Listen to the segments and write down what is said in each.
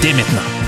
dès maintenant.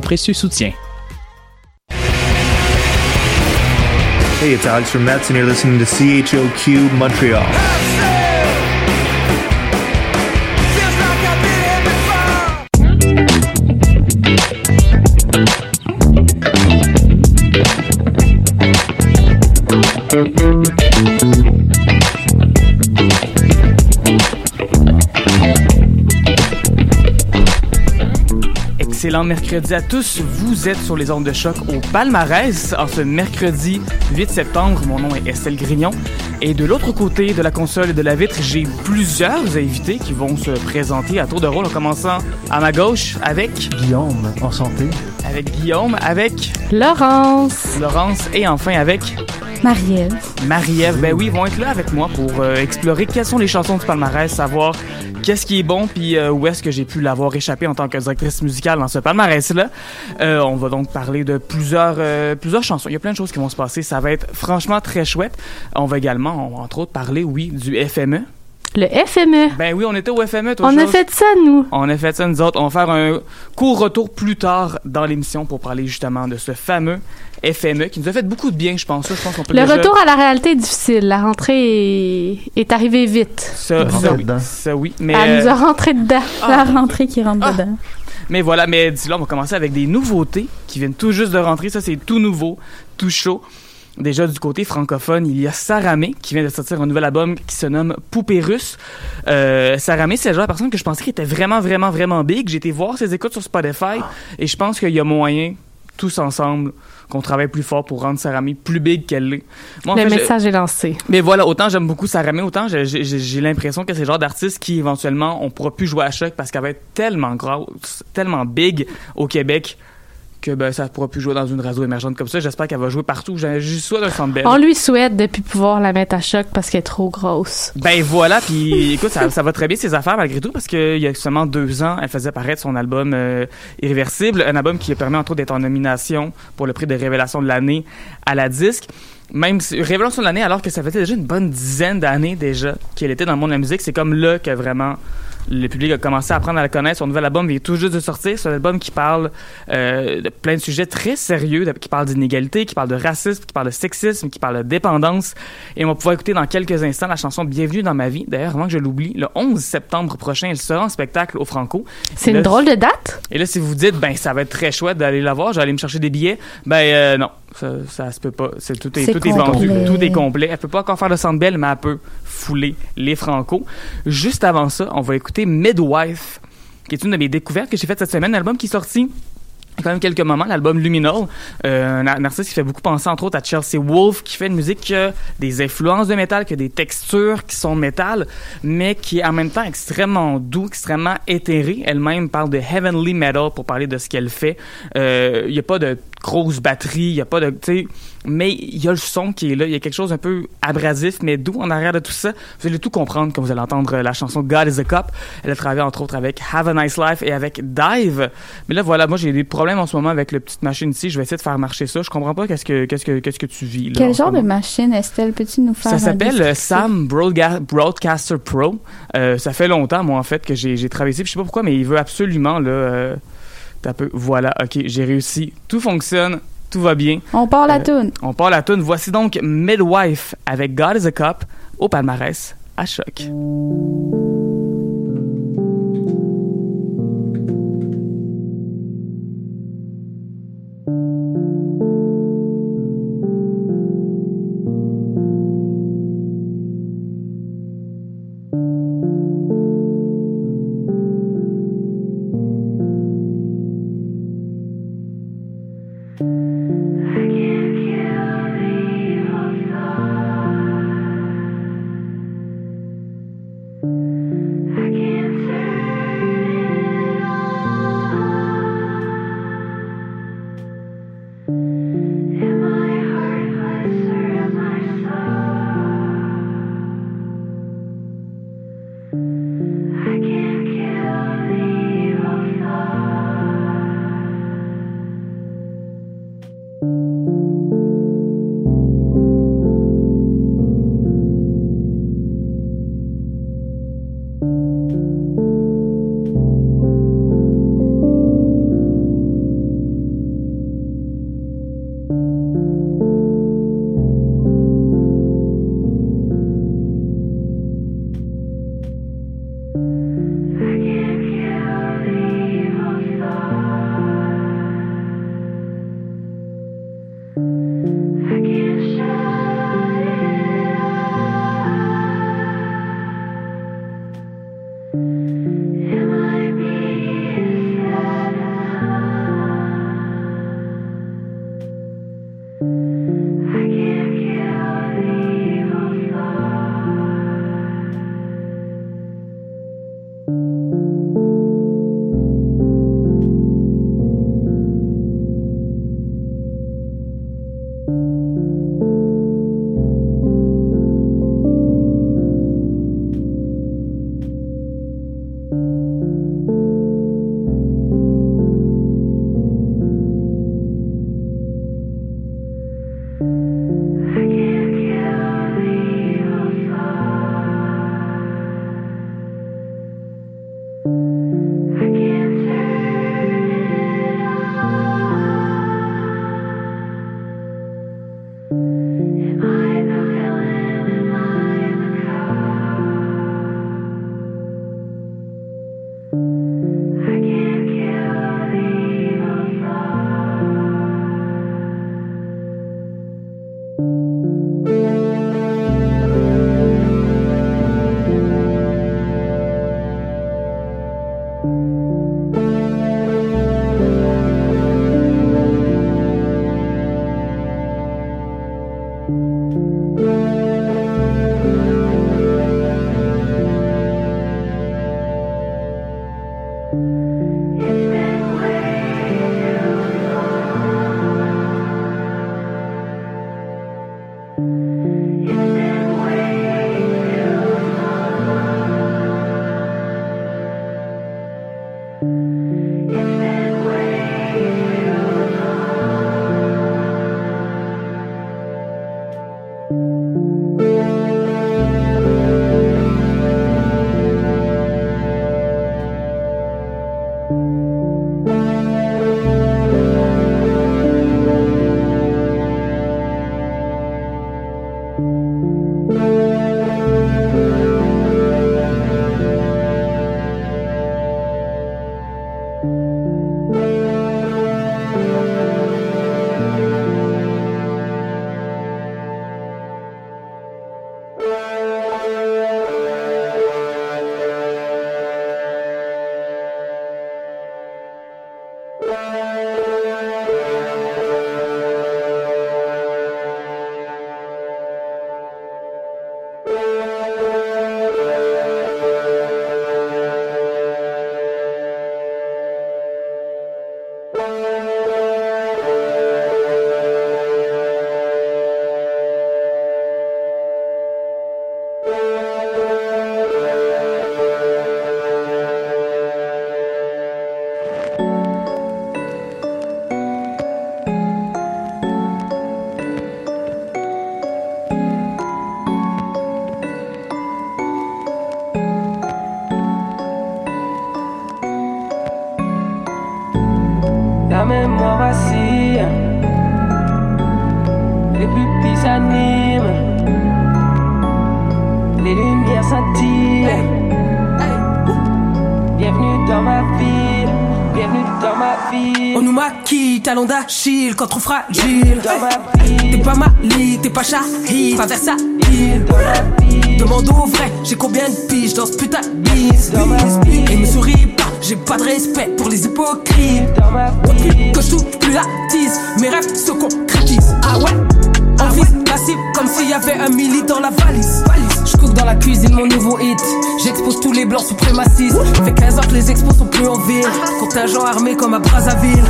précieux soutien. Hey, it's Alex from Mets, and you're listening to CHOQ Montreal. Excellent mercredi à tous. Vous êtes sur les ondes de choc au palmarès en ce mercredi 8 septembre. Mon nom est Estelle Grignon. Et de l'autre côté de la console et de la vitre, j'ai plusieurs invités qui vont se présenter à tour de rôle en commençant à ma gauche avec Guillaume, enchanté. avec Guillaume, avec Laurence. Laurence et enfin avec Marie-Ève. Marie-Ève. Ben oui, ils vont être là avec moi pour euh, explorer quelles sont les chansons du palmarès, savoir qu'est-ce qui est bon, puis euh, où est-ce que j'ai pu l'avoir échappé en tant que directrice musicale dans ce palmarès-là. Euh, on va donc parler de plusieurs, euh, plusieurs chansons. Il y a plein de choses qui vont se passer. Ça va être franchement très chouette. On va également, entre autres parler, oui, du FME. Le FME. Ben oui, on était au FME. toi, On a fait ça, nous. On a fait ça, nous autres. On va faire un court retour plus tard dans l'émission pour parler justement de ce fameux FME qui nous a fait beaucoup de bien, je pense. Ça, je pense qu'on peut Le déjà- retour à la réalité est difficile. La rentrée est, est arrivée vite. Ça, oui. Ça, oui. Mais, Elle nous euh, a rentré dedans. La rentrée qui rentre Ah. dedans. mais voilà, mais d'ici là, on va commencer avec des nouveautés qui viennent tout juste de rentrer. Ça, c'est tout nouveau, tout chaud. Déjà du côté francophone, il y a Saramé qui vient de sortir un nouvel album qui se nomme Poupée russe. Euh, Saramé, c'est le genre de personne que je pensais qu'il était vraiment, vraiment, vraiment big. J'ai été voir ses écoutes sur Spotify et je pense qu'il y a moyen, tous ensemble, qu'on travaille plus fort pour rendre Saramé plus big qu'elle l'est. Moi, en Le fait, je- message est lancé. mais voilà, autant j'aime beaucoup Saramé, autant j'ai l'impression que c'est le genre d'artiste qui éventuellement on pourra plus jouer à choc parce qu'elle va être tellement grosse, tellement big au Québec que ben ça pourra plus jouer dans une radio émergente comme ça. J'espère qu'elle va jouer partout. Juste soit d'un centre belle. On lui souhaite depuis pouvoir la mettre à choc parce qu'elle est trop grosse. Ben voilà, puis écoute, ça, ça va très bien ses affaires malgré tout parce qu'il y a seulement deux ans, elle faisait paraître son album euh, Irréversible, un album qui a permis entre autres d'être en nomination pour le prix de révélation de l'année à la disque. Même si, révélation de l'année alors que ça faisait déjà une bonne dizaine d'années déjà qu'elle était dans le monde de la musique, c'est comme là que vraiment le public a commencé à apprendre à la connaître. Son nouvel album vient tout juste de sortir. C'est un album qui parle euh, de plein de sujets très sérieux, de- qui parle d'inégalité, qui parle de racisme, qui parle de sexisme, qui parle de dépendance. Et on va pouvoir écouter dans quelques instants la chanson Bienvenue dans ma vie. D'ailleurs, avant que je l'oublie, le 11 septembre prochain, elle sera en spectacle au Franco. C'est une là, drôle de date? Et là, si vous dites, ben, ça va être très chouette d'aller la voir, aller me chercher des billets, ben, euh, non, ça, ça se peut pas. C'est, tout est, tout est vendu, tout est complet. Elle peut pas encore faire le centre belle, mais elle peut fouler les Franco. Juste avant ça, on va écouter Midwife qui est une de mes découvertes que j'ai faites cette semaine, un album qui est sorti il y a quand même quelques moments, l'album Luminal, euh, un artiste qui fait beaucoup penser entre autres à Chelsea Wolf, qui fait une musique qui a des influences de métal, qui a des textures qui sont métal, mais qui est en même temps extrêmement doux, extrêmement éthéré. Elle-même parle de heavenly metal pour parler de ce qu'elle fait. Euh, il n'y a pas de grosse batterie, il n'y a pas de, mais il y a le son qui est là, il y a quelque chose un peu abrasif, mais doux en arrière de tout ça. Vous allez tout comprendre quand vous allez entendre la chanson God is a Cup. Elle a travaillé entre autres avec Have a Nice Life et avec Dive. Mais là, voilà, moi j'ai des problèmes en ce moment avec la petite machine ici. Je vais essayer de faire marcher ça. Je comprends pas qu'est-ce que qu'est-ce que qu'est-ce que tu vis. Là, Quel genre de machine, Estelle? Peux-tu nous faire Ça s'appelle euh? Sam Broadga- Broadcaster Pro. Euh, ça fait longtemps, moi, en fait, que j'ai travaillé ici. Je sais pas pourquoi, mais il veut absolument, là... Euh, peu, voilà, OK, j'ai réussi. Tout fonctionne, tout va bien. On part la Euh, toune. On part la tune. Voici donc Midwife avec God is a Cup au palmarès à choc. Ma. On nous maquille, talons d'Achille, quand trop fragile. T'es pas Mali, t'es pas Shahid, ma ville, Demande au vrai, j'ai combien de piges dans ce putain de bise. Et me souris pas, j'ai pas de respect pour les hypocrites. Depuis que je touche plus la tise, mes rêves se concrétisent. Ah ouais? Vise la cible comme s'il y avait un milli dans la valise. Je cook dans la cuisine mon nouveau hit. J'expose tous les blancs suprémacistes. Fait 15 ans que les expos sont plus en ville. Contingent armé comme à Brazzaville.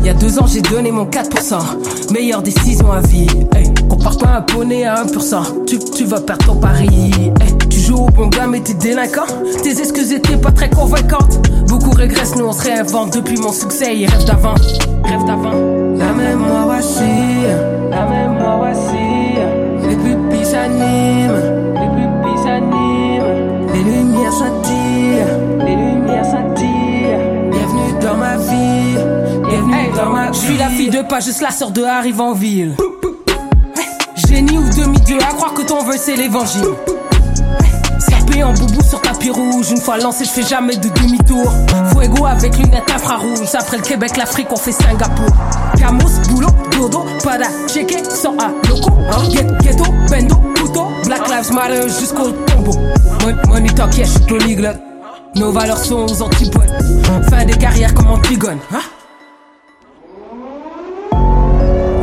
Il y a deux ans, j'ai donné mon 4%. Meilleure décision à vie. Hey, compare pas un poney à 1%. Tu, tu vas perdre ton pari. Hey, au bon gars, mais t'es délinquant. Tes excuses étaient pas très convaincantes. Beaucoup régressent, nous on se réinvente. Depuis mon succès, ils rêvent d'avant. Rêve d'avant. La mémoire vacille. La mémoire vacille, Les pupilles s'animent. les pupilles s'animent, Les lumières scintillent. les lumières scintillent. Bienvenue dans ma vie. Bienvenue Hey, dans ma je vie. suis la fille de pas juste la sœur de arrive en ville. Génie ou demi-dieu, à croire que ton vœu c'est l'évangile. En boubou sur tapis rouge, une fois lancé, je fais jamais de demi-tour. Fuego avec lunettes infrarouges, après le Québec, l'Afrique, on fait Singapour. Camus, boulot, dodo, pada, checké, sans un loco. Hein? Ghetto, bendo, couteau, Black Lives Matter jusqu'au tombeau. Mon- Money talk, yeah. Nos valeurs sont aux antipodes. Fin des carrières comme Antigone. Hein?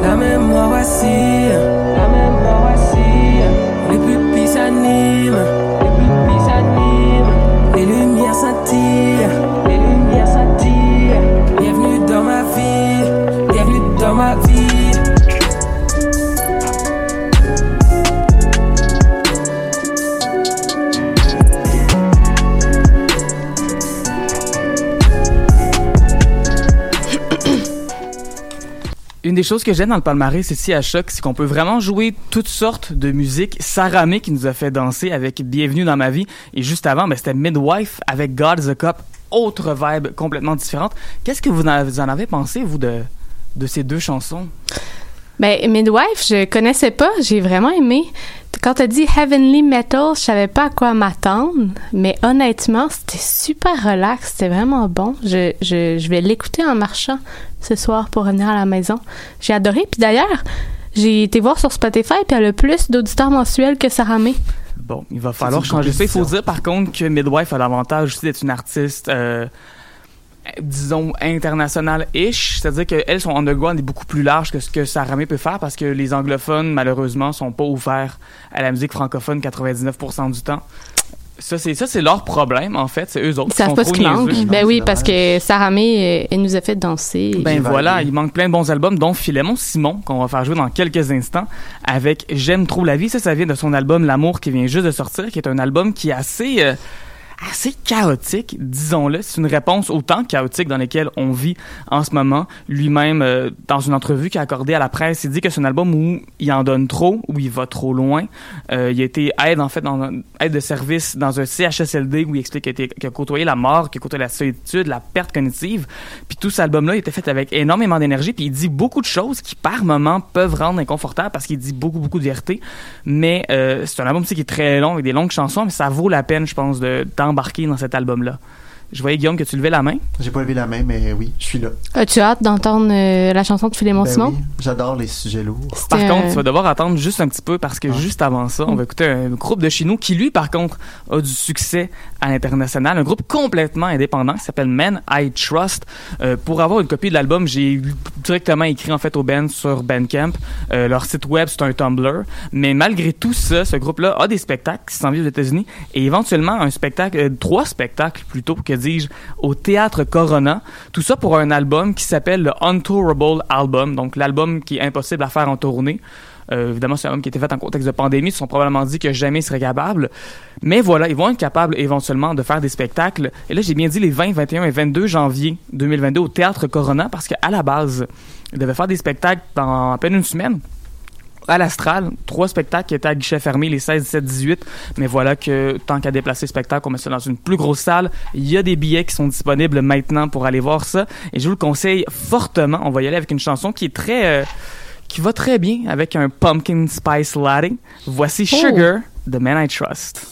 La mémoire vacille, La mémoire vacille, les pupilles s'animent, des choses que j'aime dans le palmarès ici à Choc, c'est qu'on peut vraiment jouer toutes sortes de musique. Sarah May qui nous a fait danser avec Bienvenue dans ma vie. Et juste avant, ben, c'était Midwife avec God's a Cup. Autre vibe complètement différente. Qu'est-ce que vous en vous en avez pensé, vous, de, de ces deux chansons? Ben, Midwife, je connaissais pas, j'ai vraiment aimé. Quand t'as dit Heavenly Metal, je savais pas à quoi m'attendre, mais honnêtement, c'était super relax, c'était vraiment bon. Je, je, je vais l'écouter en marchant ce soir pour revenir à la maison. J'ai adoré, puis d'ailleurs, j'ai été voir sur Spotify, puis elle a plus d'auditeurs mensuels que Sarah May. Bon, il va falloir changer ça. Il faut dire par contre que Midwife a l'avantage aussi d'être une artiste, euh, disons, internationale-ish. C'est-à-dire qu'elle, son underground est beaucoup plus large que ce que Sarah May peut faire parce que les anglophones, malheureusement, sont pas ouverts à la musique francophone 99% du temps. Ça, c'est ça, c'est leur problème, en fait. C'est eux autres Ils savent qui pas sont ce qui manque. Ben oui, parce que Sarah May, euh, elle nous a fait danser. Ben J'ai voilà, il manque plein de bons albums, dont Philémon Simon, qu'on va faire jouer dans quelques instants, avec J'aime trop la vie. Ça, ça vient de son album L'amour qui vient juste de sortir, qui est un album qui est assez, euh, assez chaotique, disons-le. C'est une réponse au temps chaotique dans lequel on vit en ce moment. Lui-même, euh, dans une entrevue qu'il a accordée à la presse, il dit que c'est un album où il en donne trop, où il va trop loin. Euh, il a été aide, en fait, dans un- aide de service dans un CHSLD où il explique qu'il a, qu'il a côtoyé la mort, qu'il a côtoyé la solitude, la perte cognitive. Puis tout cet album-là, il était fait avec énormément d'énergie. Puis il dit beaucoup de choses qui, par moments, peuvent rendre inconfortable parce qu'il dit beaucoup, beaucoup de vérité. Mais euh, c'est un album aussi qui est très long, avec des longues chansons, mais ça vaut la peine, je pense, de- d'embarquer dans cet album-là. Je voyais, Guillaume, que tu levais la main. J'ai pas levé la main, mais oui, je suis là. As-tu hâte d'entendre euh, la chanson de Philémon Ben Simon? oui, j'adore les sujets lourds. Par contre, tu vas devoir attendre juste un petit peu parce que juste avant ça, on va écouter un groupe de chez nous qui, lui, par contre, a du succès à l'international. Un groupe complètement indépendant qui s'appelle Men I Trust. Euh, pour avoir une copie de l'album, j'ai directement écrit en fait au band sur Bandcamp. Euh, leur site web, c'est un Tumblr. Mais malgré tout ça, ce groupe-là a des spectacles qui s'en viennent aux États-Unis et éventuellement un spectacle, euh, trois spectacles plutôt, que au Théâtre Corona. Tout ça pour un album qui s'appelle le Untourable Album, donc l'album qui est impossible à faire en tournée. Euh, évidemment, c'est un album qui a été fait en contexte de pandémie. Ils se sont probablement dit que jamais ils seraient capables. Mais voilà, ils vont être capables éventuellement de faire des spectacles. Et là, j'ai bien dit les 20, 21 et 22 janvier 2022 au Théâtre Corona parce qu'à la base, ils devaient faire des spectacles dans à peine une semaine à l'Astral, trois spectacles qui étaient à guichet fermé les 16, 17, 18. Mais voilà que tant qu'à déplacer le spectacle, on met ça dans une plus grosse salle. Il y a des billets qui sont disponibles maintenant pour aller voir ça. Et je vous le conseille fortement. On va y aller avec une chanson qui est très, euh, qui va très bien avec un pumpkin spice latte. Voici Sugar de Man I Trust.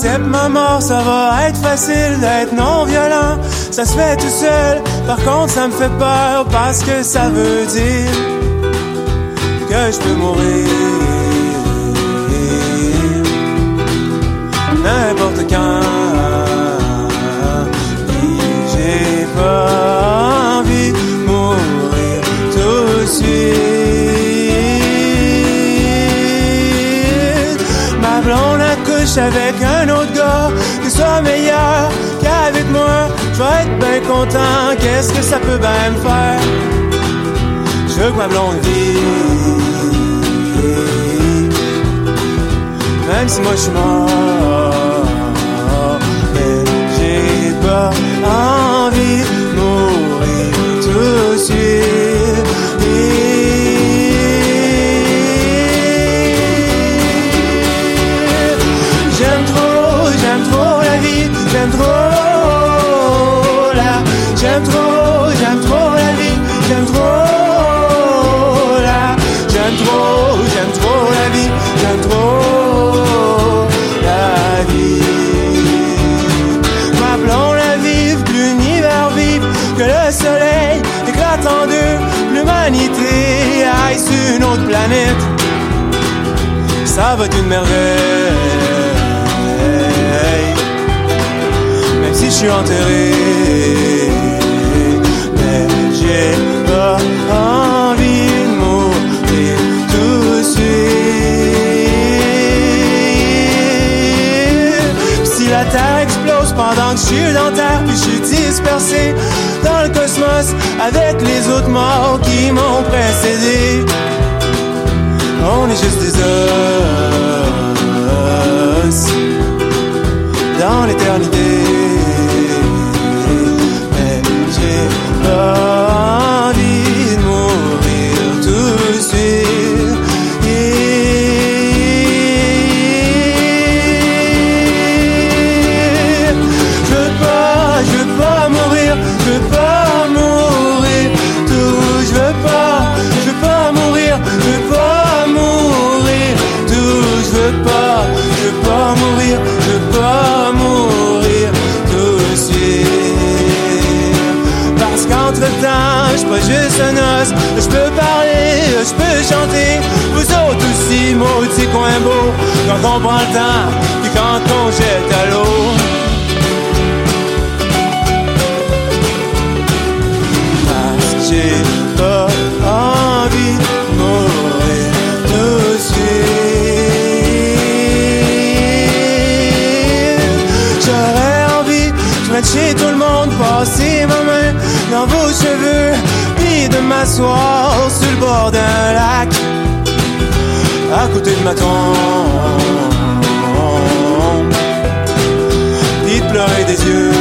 Si j'accepte ma mort, ça va être facile d'être non violent. Ça se fait tout seul. Par contre, ça me fait peur parce que ça veut dire que je peux mourir n'importe quand. J'ai pas avec un autre gars qui soit meilleur qu'avec moi. Je vais être bien content. Qu'est-ce que ça peut bien me faire? Je veux que ma blonde. Même si moi je suis mort. Mais j'ai pas envie de mourir tout de suite. J'aime trop, j'aime trop la vie, j'aime trop la, j'aime trop, j'aime trop la vie, j'aime trop la vie. M'appelons la vive, l'univers vive, que le soleil éclate en deux, l'humanité aille sur une autre planète. Ça va être une merveille. Même si je suis enterré, je suis dans terre, puis je suis dispersé dans le cosmos avec les autres morts qui m'ont précédé. On est juste des os dans l'éternité. Peux parler, je peux chanter. Vous autres aussi, maudits coins beaux, quand on prend le temps, puis quand on jette à l'eau. M'asseoir sur le bord d'un lac, à côté de ma tombe, puis de pleurer des yeux.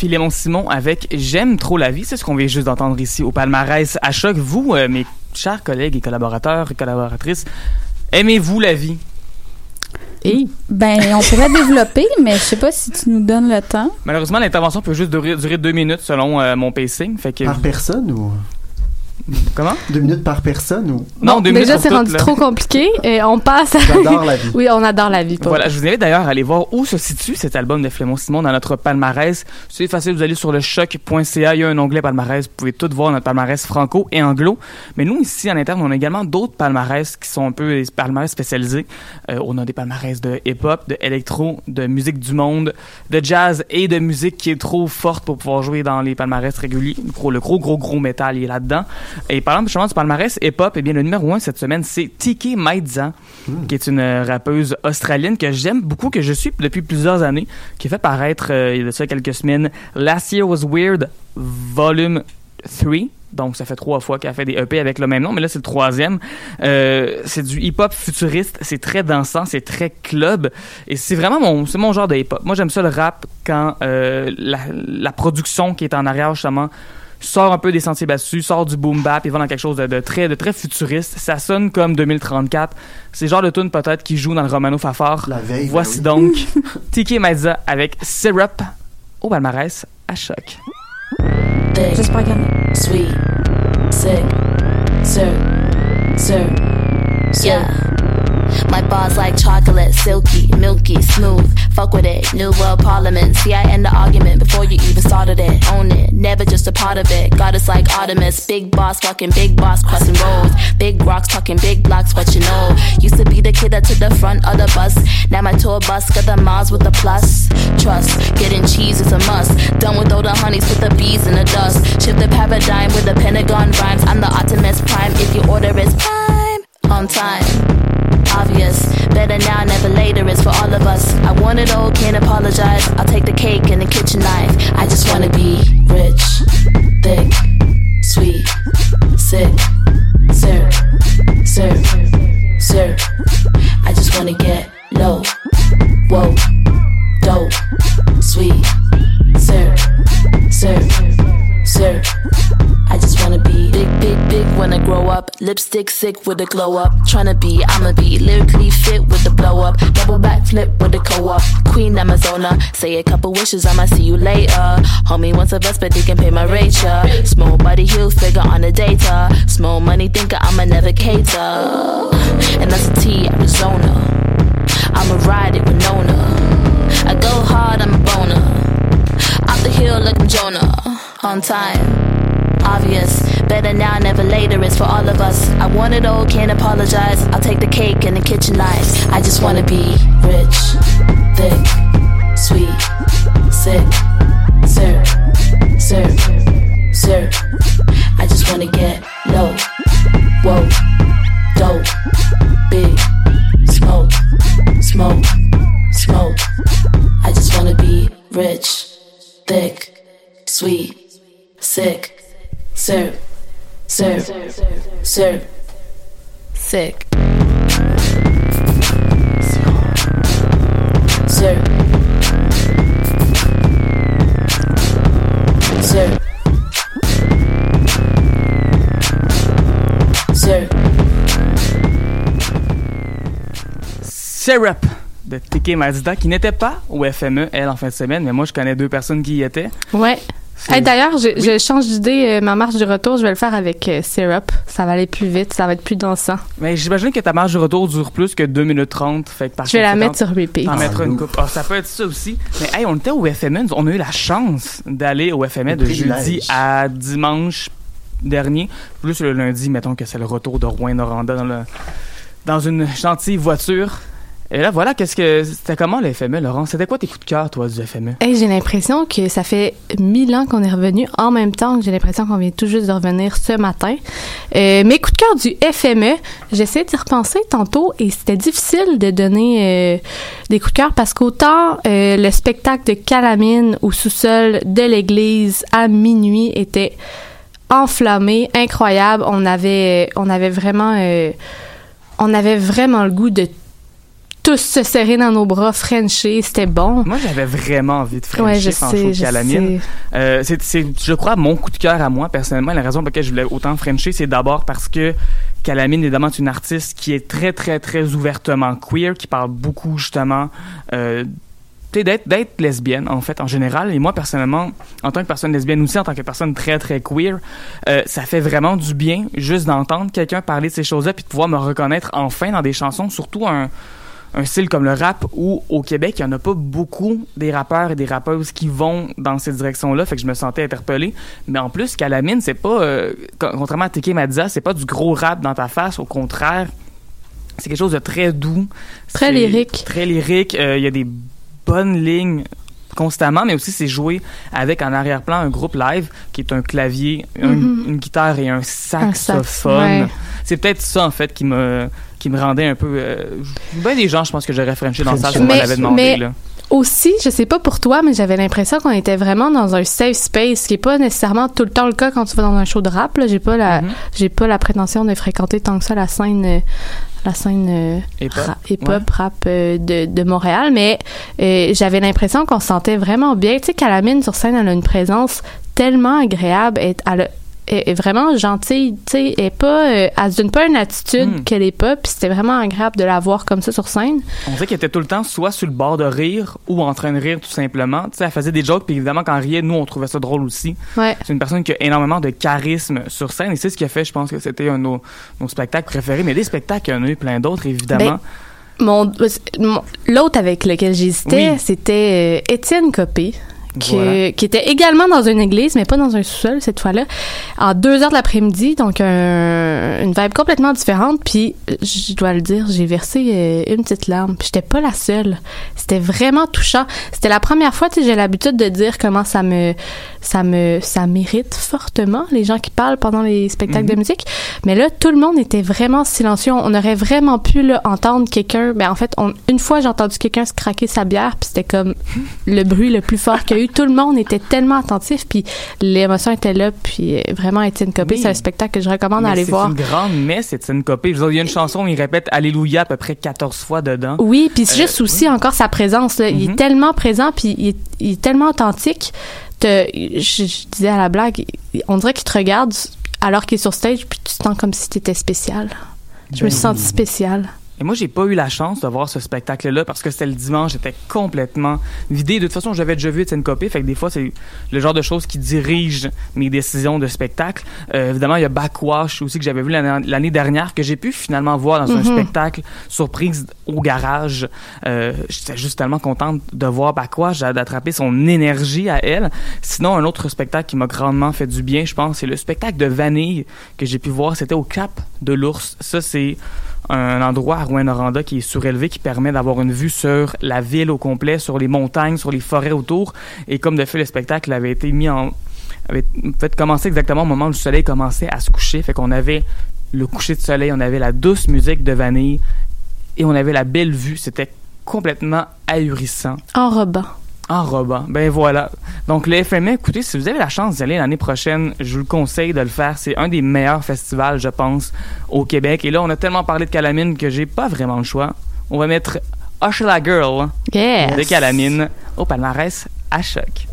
Philémon Simon avec J'aime trop la vie. C'est ce qu'on vient juste d'entendre ici au palmarès à choc. Vous, euh, mes chers collègues et collaborateurs et collaboratrices, aimez-vous la vie? Et? Ben, on pourrait développer, mais je sais pas si tu nous donnes le temps. Malheureusement, l'intervention peut juste durer, durer deux minutes selon euh, mon pacing. Fait que Par personne ou? Comment? Deux minutes par personne ou? Non, deux minutes Déjà, c'est rendu là. trop compliqué. Et on passe à... J'adore la vie. oui, on adore la vie. pour Voilà, vrai. je vous invite d'ailleurs à aller voir où se situe cet album de Flémon Simon dans notre palmarès. C'est facile, vous allez sur le choc.ca, il y a un onglet palmarès, vous pouvez tout voir notre palmarès franco et anglo. Mais nous, ici, en interne, on a également d'autres palmarès qui sont un peu des palmarès spécialisés. Euh, on a des palmarès de hip-hop, de électro, de musique du monde, de jazz et de musique qui est trop forte pour pouvoir jouer dans les palmarès réguliers. Le gros, le gros, gros, gros métal il est là-dedans. Et par exemple, justement, du palmarès hip-hop, eh bien, le numéro un cette semaine, c'est Tiki Maidza, qui est une euh, rappeuse australienne que j'aime beaucoup, que je suis depuis plusieurs années, qui a fait paraître, euh, il y a de ça quelques semaines, Last Year Was Weird, Volume 3. Donc, ça fait trois fois qu'elle a fait des EP avec le même nom, mais là, c'est le troisième. Euh, c'est du hip-hop futuriste, c'est très dansant, c'est très club, et c'est vraiment mon, c'est mon genre de hip-hop. Moi, j'aime ça le rap quand euh, la, la production qui est en arrière, justement, sort un peu des sentiers battus, sort du boom bap et va dans quelque chose de, de très de très futuriste. Ça sonne comme 2034. C'est le genre de tune peut-être qui joue dans le Romano Fafard. La veille, ben Voici oui. donc Tiki Mezza avec Syrup au palmarès à choc. J'espère qu'il y en a. Sweet, sick, sir, sir, yeah. My bars like chocolate, silky, milky, smooth. Fuck with it, new world parliament. See, I end the argument before you even started it. Own it, never just a part of it. God is like Artemis, big boss, fucking big boss, crossing roads. Big rocks, talking big blocks, what you know. Used to be the kid that took the front of the bus. Now my tour bus got the miles with the plus. Trust, getting cheese is a must. Done with all the honeys, with the bees in the dust. Shift the paradigm with the Pentagon rhymes. I'm the Optimus Prime if your order is prime. On time obvious. Better now, never later is for all of us. I want it all, can't apologize. I'll take the cake and the kitchen knife. I just wanna be rich, thick, sweet, sick, sir, sir, sir. I just wanna get low, whoa, dope, sweet, sir, sir, sir. When I grow up. Lipstick sick with the glow up. Tryna be, I'ma be lyrically fit with the blow up. Double back flip with the co op. Queen Amazona. Say a couple wishes, I'ma see you later. Homie wants a vest, but he can pay my rate, yeah. Small body heel figure on the data. Small money thinker, I'ma never cater. And that's a T, Arizona. I'ma ride it with Nona. I go hard, I'm a boner. Off the hill like I'm Jonah. On time obvious. Better now, never later it's for all of us. I want it all, can't apologize. I'll take the cake and the kitchen knife. I just wanna be rich, thick, sweet, sick, sir, sir, sir. I just wanna get low, whoa, dope, big, smoke, smoke, smoke. I just wanna be rich, thick, sweet, sick. Sir, sir, sir, sick. Sir, sir, sir. Syrup de Tiki Mazda qui n'était pas au FME, elle, en fin de semaine, mais moi, je connais deux personnes qui y étaient. Ouais. Hey, D'ailleurs, je, je change d'idée. euh, ma marche du retour, je vais le faire avec euh, Syrup. Ça va aller plus vite, ça va être plus dansant. Mais j'imagine que ta marge de retour dure plus que 2 minutes 30. Fait que par Je vais la mettre sur repeat. T'en mettras une coupe. Ah, ça peut être ça aussi. Mais hey, on était au FME. On a eu la chance d'aller au FME de jeudi à dimanche dernier. Plus le lundi, mettons que c'est le retour de Rouen-Noranda dans, le, dans une gentille voiture. Et là, voilà, qu'est-ce que. C'était comment le FME, Laurent? C'était quoi tes coups de cœur, toi, du FME? Hey, j'ai l'impression que ça fait mille ans qu'on est revenu en même temps que j'ai l'impression qu'on vient tout juste de revenir ce matin. Euh, mes coups de cœur du FME, j'essaie d'y repenser tantôt et c'était difficile de donner euh, des coups de cœur parce qu'autant euh, le spectacle de Calamine au sous-sol de l'église à minuit était enflammé, incroyable. On avait, on avait vraiment, euh, on avait vraiment le goût de tous se serrer dans nos bras, frencher, c'était bon. Moi, j'avais vraiment envie de frencher Ouais, je sais. Euh, c'est, c'est, je crois, mon coup de cœur à moi, personnellement. La raison pour laquelle je voulais autant frencher, c'est d'abord parce que Calamine, évidemment, est une artiste qui est très, très, très ouvertement queer, qui parle beaucoup, justement, euh, d'être d'être lesbienne en fait en général et moi personnellement en tant que personne lesbienne aussi en tant que personne très très queer euh, ça fait vraiment du bien juste d'entendre quelqu'un parler de ces choses-là puis de pouvoir me reconnaître enfin dans des chansons surtout un un style comme le rap où au Québec il y en a pas beaucoup des rappeurs et des rappeuses qui vont dans cette direction-là fait que je me sentais interpellé mais en plus Calamine c'est pas euh, con- contrairement à Tiki Madza c'est pas du gros rap dans ta face au contraire c'est quelque chose de très doux Très lyrique. très lyrique Euh, il y a des bonnes lignes constamment, mais aussi c'est joué avec en arrière-plan un groupe live qui est un clavier, un- Mhm. une guitare et un sax, saxophone. ouais. C'est peut-être ça en fait qui me qui me rendait un peu. Euh, ben des gens, je pense que j'aurais Frenché dans ça si on l'avait demandé. mais- là. Aussi, je sais pas pour toi, mais j'avais l'impression qu'on était vraiment dans un safe space, ce qui est pas nécessairement tout le temps le cas quand tu vas dans un show de rap. là. J'ai pas la, j'ai pas la prétention de fréquenter tant que ça la scène, euh, la scène euh, Hip-hop, ra- hip-hop, rap euh, de, de Montréal, mais euh, j'avais l'impression qu'on se sentait vraiment bien. Tu sais, Calamine sur scène, elle a une présence tellement agréable, elle, elle a- est, est vraiment gentille, tu sais, elle pas, euh, elle se donne pas une attitude Mm. qu'elle est pas, puis c'était vraiment agréable de la voir comme ça sur scène. On dirait qu'elle était tout le temps soit sur le bord de rire ou en train de rire tout simplement. Tu sais, elle faisait des jokes, puis évidemment, quand elle riait, nous, on trouvait ça drôle aussi. Ouais. C'est une personne qui a énormément de charisme sur scène, et c'est ce qui a fait, je pense, que c'était un de nos, nos spectacles préférés. Mais des spectacles, il y en a eu plein d'autres, évidemment. Ben, Mon, mon- l'autre avec lequel j'hésitais, Oui. c'était euh, Étienne Copé. Voilà. qui était également dans une église, mais pas dans un sous-sol cette fois-là, en deux heures de l'après-midi, donc un- une vibe complètement différente. Puis, je dois le dire, j'ai versé euh, une petite larme. Puis, j'étais pas la seule. C'était vraiment touchant. C'était la première fois, tu sais, j'ai l'habitude de dire comment ça me, ça me, ça mérite fortement les gens qui parlent pendant les spectacles de musique. Mais là, tout le monde était vraiment silencieux. On aurait vraiment pu là, entendre quelqu'un. Ben en fait, on- une fois j'ai entendu quelqu'un se craquer sa bière, puis c'était comme le bruit le plus fort qu'il y a eu. Tout le monde était tellement attentif, puis l'émotion était là. Puis euh, vraiment, Étienne Copé, Oui. c'est un spectacle que je recommande d'aller c'est voir. une grande messe, Étienne Copé. Il y a une chanson où il répète Alléluia à peu près 14 fois dedans. Oui, puis c'est Euh, juste aussi encore sa présence. Là. Il Mhm. est tellement présent, puis il est, il est tellement authentique. Te- je, je disais à la blague, on dirait qu'il te regarde alors qu'il est sur stage, puis tu te sens comme si tu étais spécial. Je me suis sentie spéciale. Et moi, j'ai pas eu la chance de voir ce spectacle-là parce que c'était le dimanche, j'étais complètement vidé. De toute façon, j'avais déjà vu Étienne Copé, fait que des fois, c'est le genre de choses qui dirige mes décisions de spectacle. Euh, évidemment, il y a Backwash aussi que j'avais vu l'année dernière, que j'ai pu finalement voir dans un Mhm. spectacle surprise au garage. Euh, j'étais juste tellement contente de voir Backwash, d'attraper son énergie à elle. Sinon, un autre spectacle qui m'a grandement fait du bien, je pense, c'est le spectacle de Vanille que j'ai pu voir. C'était au Cap de l'Ours. Ça, c'est un endroit à Rouen-Noranda qui est surélevé, qui permet d'avoir une vue sur la ville au complet, sur les montagnes, sur les forêts autour. Et comme de fait, le spectacle avait été mis en... avait fait commencer exactement au moment où le soleil commençait à se coucher. Fait qu'on avait le coucher de soleil, on avait la douce musique de vanille et on avait la belle vue. C'était complètement ahurissant. Enrobant. Enrobant. Ben voilà. Donc le FME, écoutez, si vous avez la chance d'y aller l'année prochaine, je vous le conseille de le faire. C'est un des meilleurs festivals, je pense, au Québec. Et là, on a tellement parlé de Calamine que j'ai pas vraiment le choix. On va mettre Usher la Girl Yes. de Calamine au palmarès à choc.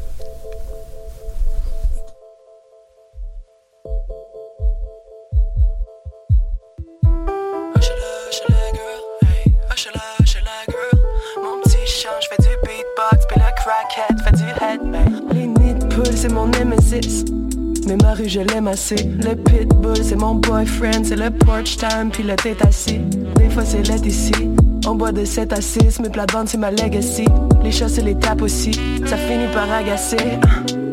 Crackhead fait du headbang. Les c'est mon nemesis. Mais ma rue, je l'aime assez. Le pitbull, c'est mon boyfriend. C'est le porch time, puis le tête assis. Des fois, c'est l'aide ici. On boit de 7 à 6, mes plates-bandes, c'est ma legacy. Les chats, c'est les tapes aussi. Ça finit par agacer.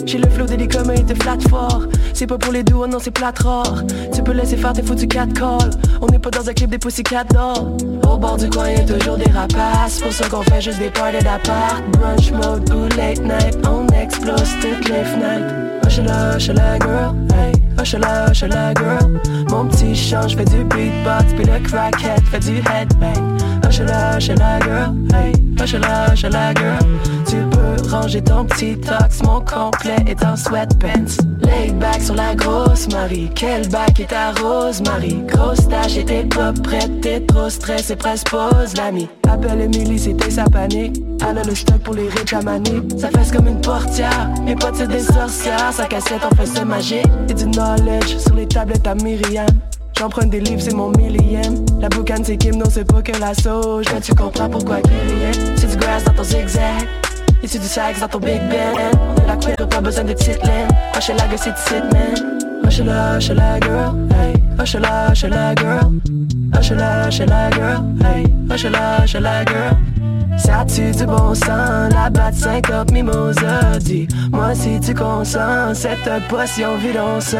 J'ai le flow des comme il te flatte fort. C'est pas pour les doux, non, c'est plate rare. Tu peux laisser faire tes foutus cat calls. On n'est pas dans un clip des Pussycat d'or. Au bord du coin, y'a toujours des rapaces. Pour ça qu'on fait juste des parties d'appart. Brunch mode ou late night. On explose toutes les fenêtres. Usher la, usher la girl. Hey, usher la, usher la girl. Mon petit chant, je fais du beatbox. Puis le crackhead fait du headbang. Usher la, usher la girl. Hey, usher la, usher la girl. Tu peux ranger ton petit tox. Mon complet est en sweatpants. Laid back sur la grosse Marie. Quel bac est ta rose Marie? Grosse tâche et t'es pas prête. T'es trop stressé, presque pose l'ami. Appelle Emily, c'était sa panique. Elle a le stock pour les riches à fesse comme une portière. Mes potes, c'est des sorcières. Sa cassette, on fait ce. Et du knowledge sur les tablettes à Myriam. J'emprunte des livres, c'est mon millième. La boucane, c'est Kim, non, c'est pas que la sauge. Mais tu comprends pourquoi. C'est du grass dans ton zigzag. Ici du sax dans ton Big Ben. On est la queer, pas besoin de petite laine. Hochelaga, c'est ici, man. Hochela, hochela, girl. Hey. Hochela, hochela, girl. Hochela, hochela, girl. Hey. Hochela, hochela, girl. Ça tue du bon sang, la batte syncope mimosa Dis, moi si tu consens, cette potion vidance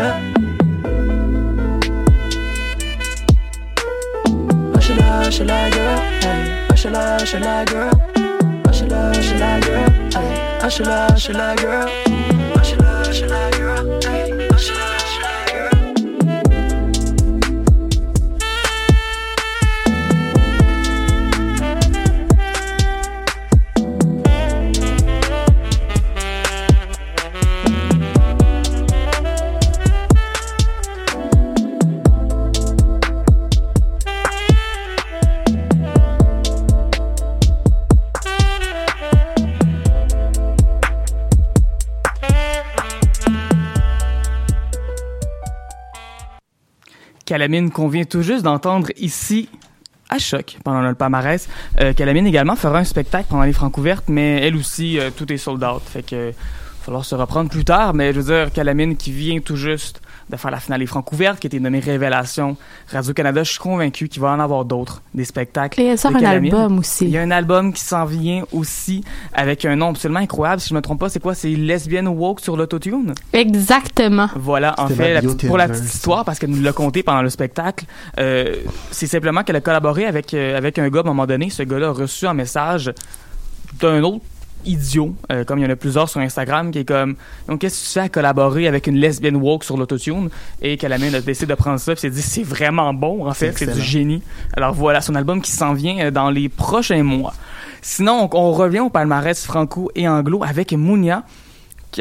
Hochela, hochela, girl, hey Hochela, hochela, girl. Hochela, hochela, girl, hey Hochela, hochela, girl Calamine qu'on vient tout juste d'entendre ici à Choc pendant le palmarès. Euh, Calamine également fera un spectacle pendant les Francouvertes, mais elle aussi, euh, tout est sold out. Fait que euh, va falloir se reprendre plus tard, mais je veux dire, Calamine qui vient tout juste de faire la finale des Francouvertes, qui a été nommée Révélation Radio-Canada, je suis convaincu qu'il va en avoir d'autres, des spectacles. Et elle sort un Calamine. album aussi. Il y a un album qui s'en vient aussi avec un nom absolument incroyable. Si je me trompe pas, c'est quoi? C'est Lesbian Woke sur l'autotune? Exactement. Voilà, en fait, la pour la petite histoire, parce qu'elle nous l'a conté pendant le spectacle, euh, c'est simplement qu'elle a collaboré avec, euh, avec un gars à un moment donné. Ce gars-là a reçu un message d'un autre idiot, euh, comme il y en a plusieurs sur Instagram, qui est comme donc qu'est-ce que tu fais à collaborer avec une lesbienne woke sur l'autotune? Et Calamine a décidé de prendre ça et s'est dit c'est vraiment bon en fait C'est du génie. Alors voilà son album qui s'en vient euh, dans les prochains mois. Sinon on, on revient au palmarès franco et anglo avec Mounia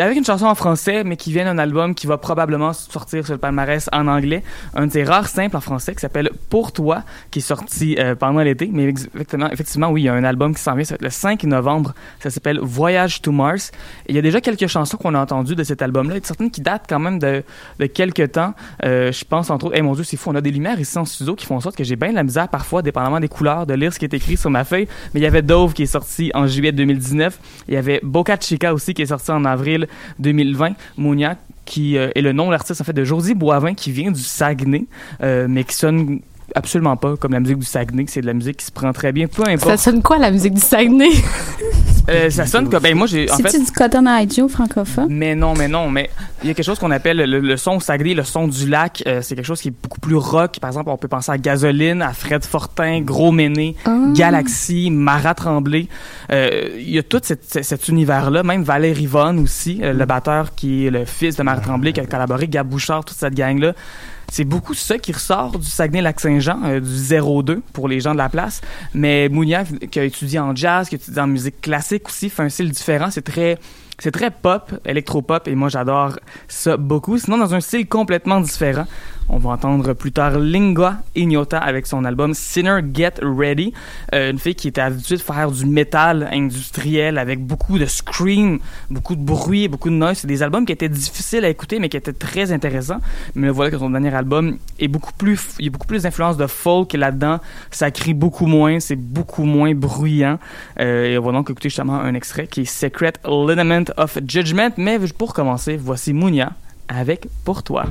avec une chanson en français, mais qui vient d'un album qui va probablement sortir sur le palmarès en anglais. Un de rares simples en français qui s'appelle Pour toi, qui est sorti euh, pendant l'été. Mais effectivement, effectivement, oui, il y a un album qui s'en vient le 5 novembre. Ça s'appelle Voyage to Mars. Et il y a déjà quelques chansons qu'on a entendues de cet album-là. Il y a certaines qui datent quand même de, de quelques temps. Euh, je pense entre autres, eh mon Dieu, c'est fou, on a des lumières ici en studio qui font en sorte que j'ai bien de la misère parfois, dépendamment des couleurs, de lire ce qui est écrit sur ma feuille. Mais il y avait Dove qui est sorti en juillet 2019. Il y avait Boca Chica aussi qui est sorti en avril 2020. Mounia qui euh, est le nom de l'artiste en fait de Josie Boivin qui vient du Saguenay, euh, mais qui sonne absolument pas comme la musique du Saguenay. C'est de la musique qui se prend très bien, peu Ça importe. sonne quoi la musique du Saguenay? Euh, ça sonne comme ben moi j'ai en fait C'est-tu du Cotton Eye Joe francophone? mais non, mais non, mais il y a quelque chose qu'on appelle le, le son Saguenay, le son du lac. euh, c'est quelque chose qui est beaucoup plus rock. Par exemple, on peut penser à Gasoline, à Fred Fortin, Gros Méné, Galaxy, Marat Tremblay. Euh, Il y a tout cette- cet, cet univers-là. Même Valère Yvonne aussi, euh, le batteur qui est le fils de Marat Tremblay, qui a collaboré, Gab Bouchard, toute cette gang-là. C'est beaucoup ça qui ressort du Saguenay-Lac-Saint-Jean, euh, du 02 pour les gens de la place. Mais Mounia, qui a étudié en jazz, qui a étudié en musique classique aussi, fait un style différent. C'est très, c'est très pop, électropop, et moi j'adore ça beaucoup. Sinon, dans un style complètement différent, on va entendre plus tard Lingua Ignota avec son album Sinner Get Ready. Euh, une fille qui était habituée de faire du métal industriel avec beaucoup de scream, beaucoup de bruit, beaucoup de noise. C'est des albums qui étaient difficiles à écouter, mais qui étaient très intéressants. Mais voilà que son dernier album est beaucoup plus, il y a beaucoup plus d'influence de folk là-dedans. Ça crie beaucoup moins, c'est beaucoup moins bruyant. Euh, et on va donc écouter justement un extrait qui est Secret Liniment of Judgment. Mais pour commencer, voici Mounia avec Pour toi.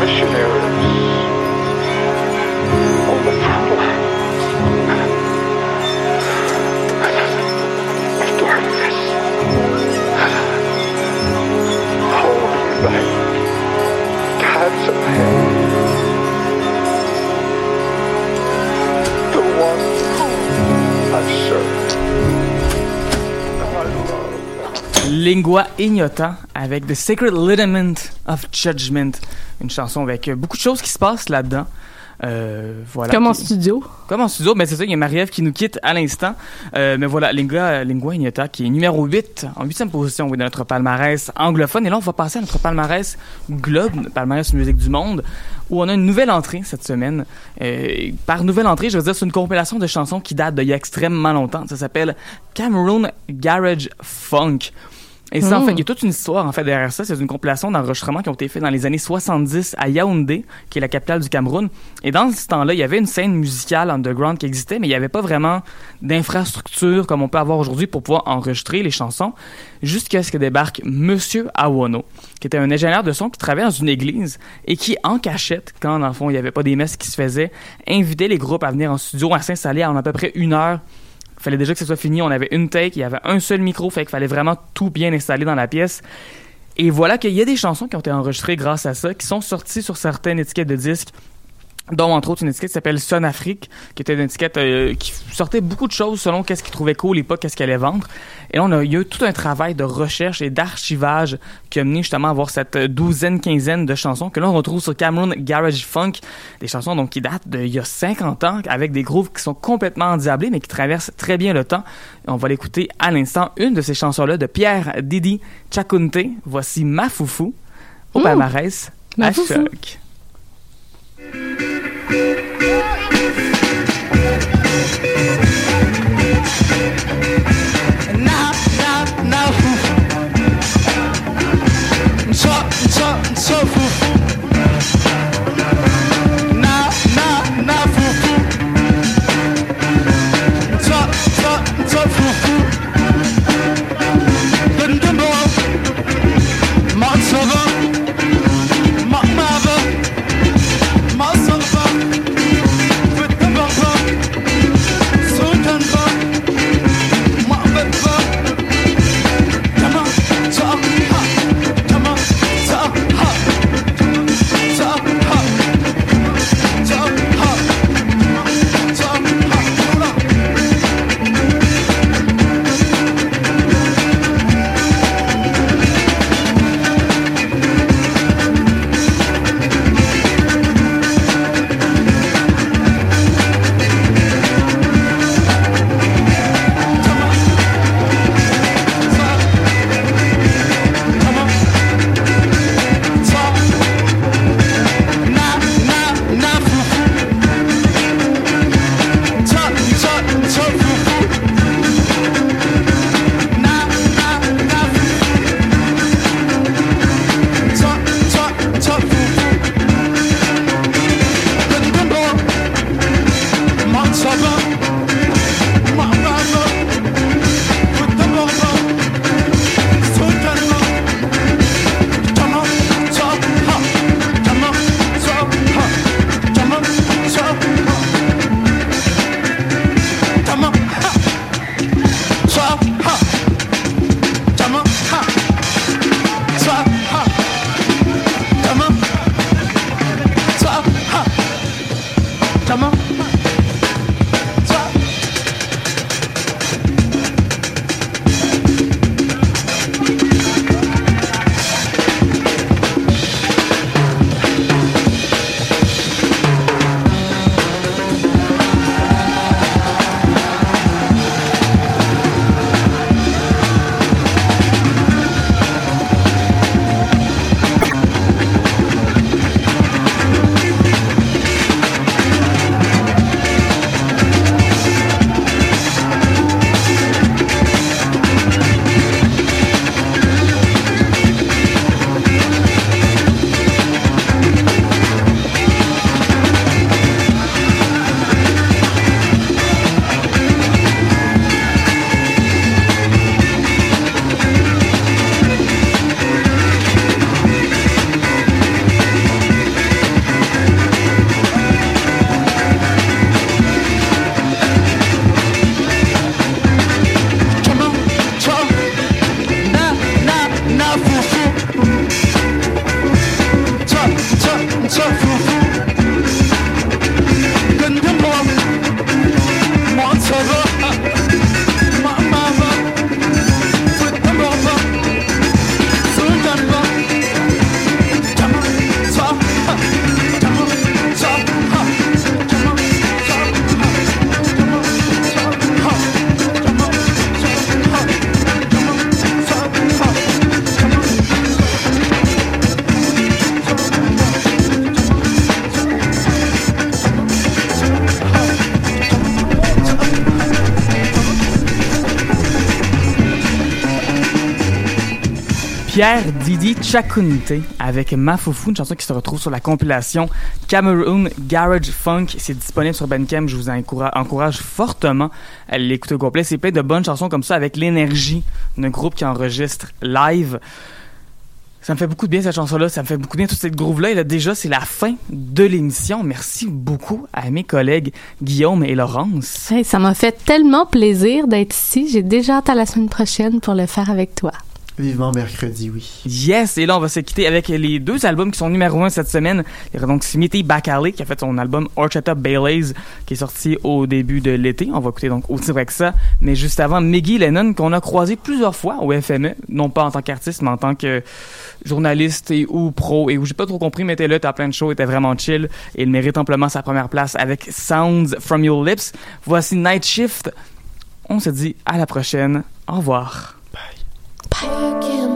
Missionaries back. The. Lingua Ignota avec The Sacred Liniment of Judgment. Une chanson avec euh, beaucoup de choses qui se passent là-dedans. Euh, voilà. Comme en studio. Comme en studio, mais c'est ça, il y a Marie-Ève qui nous quitte à l'instant. Euh, mais voilà, Lingua, Lingua Ignota qui est numéro 8, en huitième position oui, de notre palmarès anglophone. Et là, on va passer à notre palmarès globe, palmarès musique du monde, où on a une nouvelle entrée cette semaine. Euh, par nouvelle entrée, je veux dire, c'est une compilation de chansons qui date d'il y a extrêmement longtemps. Ça s'appelle Cameroon Garage Funk. Et ça, en fait, il y a toute une histoire, en fait, derrière ça. C'est une compilation d'enregistrements qui ont été faits dans les années 70 à Yaoundé, qui est la capitale du Cameroun. Et dans ce temps-là, il y avait une scène musicale underground qui existait, mais il n'y avait pas vraiment d'infrastructure comme on peut avoir aujourd'hui pour pouvoir enregistrer les chansons, jusqu'à ce que débarque Monsieur Awono, qui était un ingénieur de son qui travaillait dans une église et qui, en cachette, quand, dans le fond, il n'y avait pas des messes qui se faisaient, invitait les groupes à venir en studio, à s'installer en à peu près une heure fallait déjà que ce soit fini. On avait une take, il y avait un seul micro, fait qu'il fallait vraiment tout bien installer dans la pièce. Et voilà qu'il y a des chansons qui ont été enregistrées grâce à ça, qui sont sorties sur certaines étiquettes de disques dont entre autres une étiquette qui s'appelle Sun Afrique, qui était une étiquette euh, qui sortait beaucoup de choses selon qu'est-ce qu'ils trouvaient cool et pas qu'est-ce qu'elle allait vendre. Et là, on a, il y a eu tout un travail de recherche et d'archivage qui a mené justement à avoir cette douzaine, quinzaine de chansons que là, on retrouve sur Cameron Garage Funk, des chansons donc qui datent d'il y a 50 ans, avec des grooves qui sont complètement endiablés, mais qui traversent très bien le temps. Et on va l'écouter à l'instant, une de ces chansons-là de Pierre Didi Chakunte. Voici Ma Foufou au Mmh. palmarès Ma à. Choc. baby. Pierre Didi Chakunte avec Mafoufou, une chanson qui se retrouve sur la compilation Cameroon Garage Funk. C'est disponible sur Bandcamp. Je vous encourage, fortement à l'écouter au complet. C'est plein de bonnes chansons comme ça avec l'énergie d'un groupe qui enregistre live. Ça me fait beaucoup de bien cette chanson-là, ça me fait beaucoup de bien toute cette groove-là. Et là, déjà, c'est la fin de l'émission. Merci beaucoup à mes collègues Guillaume et Laurence. Ça m'a fait tellement plaisir d'être ici. J'ai déjà hâte à la semaine prochaine pour le faire avec toi. Vivement mercredi, oui. Yes, et là on va se quitter avec les deux albums qui sont numéro un cette semaine. Il y aura donc Smithy Bacallé qui a fait son album Horchata Baileys qui est sorti au début de l'été. On va écouter donc aussi avec ça. Mais juste avant, Maggie Lennon qu'on a croisé plusieurs fois au FME, non pas en tant qu'artiste mais en tant que journaliste et ou pro et où j'ai pas trop compris mais était là, t'as plein de shows, était vraiment chill et il mérite amplement sa première place avec Sounds From Your Lips. Voici Night Shift. On se dit à la prochaine. Au revoir. Bye.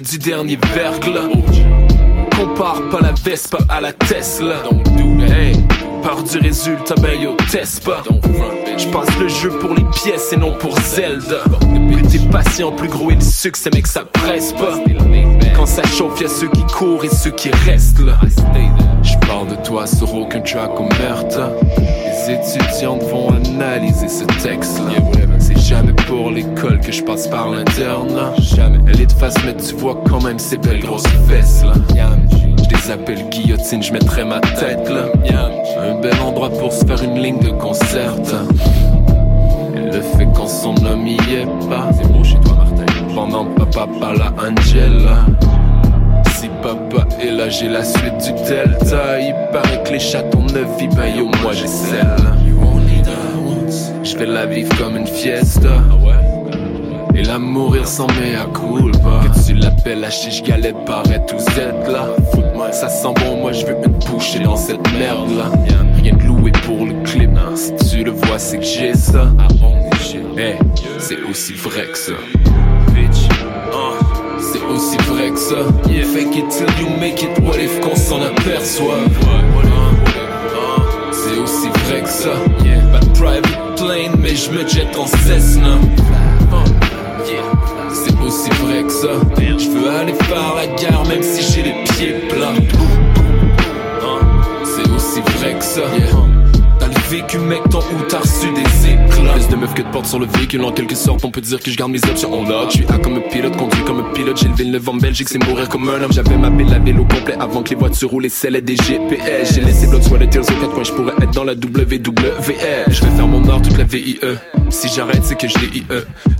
Du dernier verglas. Compare pas la Vespa à la Tesla. Hey, du résultat, ben yo. Je passe le jeu pour les pièces et non pour Zelda. Plus t'es patient, plus gros est le succès, que ça presse pas. Quand ça chauffe, y'a ceux qui courent et ceux qui restent. Parle de toi sur aucun track meurtre. Les étudiantes vont analyser ce texte-là. C'est jamais pour l'école que je passe par l'interne. Jamais. Elle est de face, mais tu vois quand même ces belles grosses fesses là. Je les appelle guillotine, je mettrai ma tête là. Un bel endroit pour se faire une ligne de concert. Et le fait qu'on son homme y est pas. C'est beau chez toi, Martin. Pendant papa parle à Angela. Papa est là, j'ai la suite du Delta. Il paraît que les chatons ne vivent pas, yo, moi j'ai celle. Je vais la vivre comme une fiesta. Et la mourir sans mea culpa Que tu l'appelles la chiche galette paraît tout Z là. Ça sent bon, moi je veux une bouchée dans cette merde là. Rien de loué pour le clip. Si tu le vois c'est que j'ai ça. Hey, c'est aussi vrai que ça aussi vrai que ça yeah. Fake it till you make it What if qu'on s'en aperçoit C'est aussi vrai que ça yeah. Pas de private plane mais je me jette en Cessna. C'est aussi vrai que ça. Je veux aller faire la guerre même si j'ai les pieds plats. C'est aussi vrai que ça. Le vécu, mec, tant où t'as reçu des éclats. Plus de meufs que de portes sur le véhicule, en quelque sorte, on peut dire que je garde mes options en lock. Je suis A comme un pilote, conduit comme un pilote. J'ai levé le vent en Belgique, c'est mourir comme un homme. J'avais ma belle à vélo complet avant que les voitures roulent et celles des GPS. J'ai laissé blood soit les tears aux quatre coins, je pourrais être dans la WWF. Je vais faire mon art toute la VIE. Si j'arrête, c'est que je l'ai IE.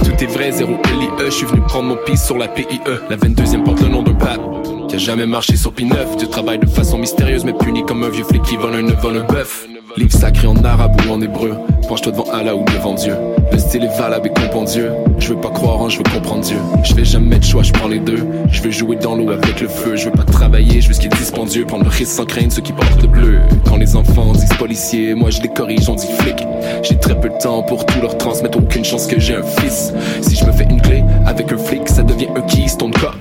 Tout est vrai, zéro LIE. Je suis venu prendre mon piste sur la PIE. La 22e porte le nom d'un pape. Qui a jamais marché sur P9 Tu travailles de façon mystérieuse mais puni comme un vieux flic qui vole un œuf, vole un bœuf Livre sacré en arabe ou en hébreu. Penche-toi devant Allah ou devant Dieu. Le style est valable et compendieux Je veux pas croire en, je veux comprendre Dieu. Je vais jamais de choix, je prends les deux. Je veux jouer dans l'eau avec le feu. Je veux pas travailler, je veux ce qui est dispendieux. Prendre le risque sans craindre ceux qui portent le bleu. Quand les enfants disent policier Moi je les corrige, on dit flic. J'ai très peu de temps pour tout leur transmettre. Aucune chance que j'ai un fils. Si je me fais une clé avec un flic Ça devient un keystone cop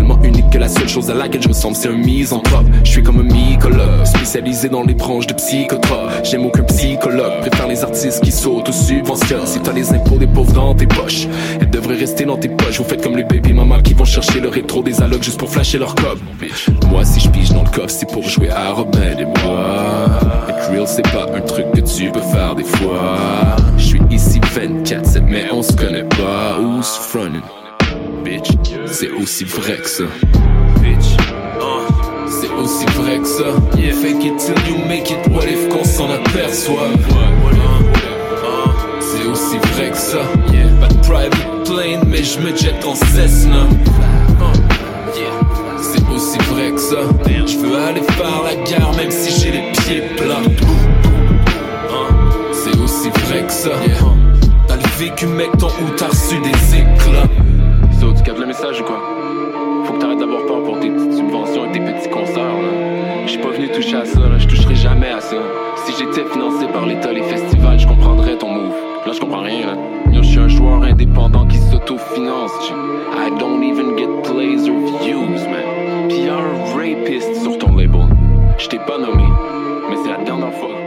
Tellement unique que la seule chose à laquelle je ressemble c'est un misanthrope. Je suis comme un mycologue Spécialisé dans les branches de psychotropes. J'aime aucun psychologue Préfère les artistes qui sautent ou subventionnent Si t'as les impôts des pauvres dans tes poches Elles devraient rester dans tes poches. Vous faites comme les baby mamas qui vont chercher le rétro des allocs Juste pour flasher leur cop Moi si je pige dans le coffre c'est pour jouer à Robin des Bois Être real c'est pas un truc que tu peux faire des fois. Je suis ici 24-7 mais on se connaît pas. Who's frontin' bitch. C'est aussi vrai que ça. Bitch. Uh, c'est aussi vrai que ça. Fake it till you make it. What if qu'on s'en aperçoit? Uh, c'est aussi vrai que ça. Pas de private plane, mais je me jette en Cessna. Uh, c'est aussi vrai que ça. Je veux aller faire la guerre, même si j'ai les pieds plats. C'est aussi vrai que ça. T'as le vécu, mec, tant où t'as reçu des éclats. Tu captes le message ou quoi Faut que t'arrêtes d'avoir peur pour tes petites subventions et tes petits concerts, Je suis pas venu toucher à ça, là, je toucherai jamais à ça. Si j'étais financé par l'État, les festivals, je comprendrais ton move. Là, je comprends rien, là. Yo, je suis un joueur indépendant qui s'autofinance, I don't even get plays or views, man. Pis un rapiste sur ton label. J't'ai pas nommé, mais c'est la dernière fois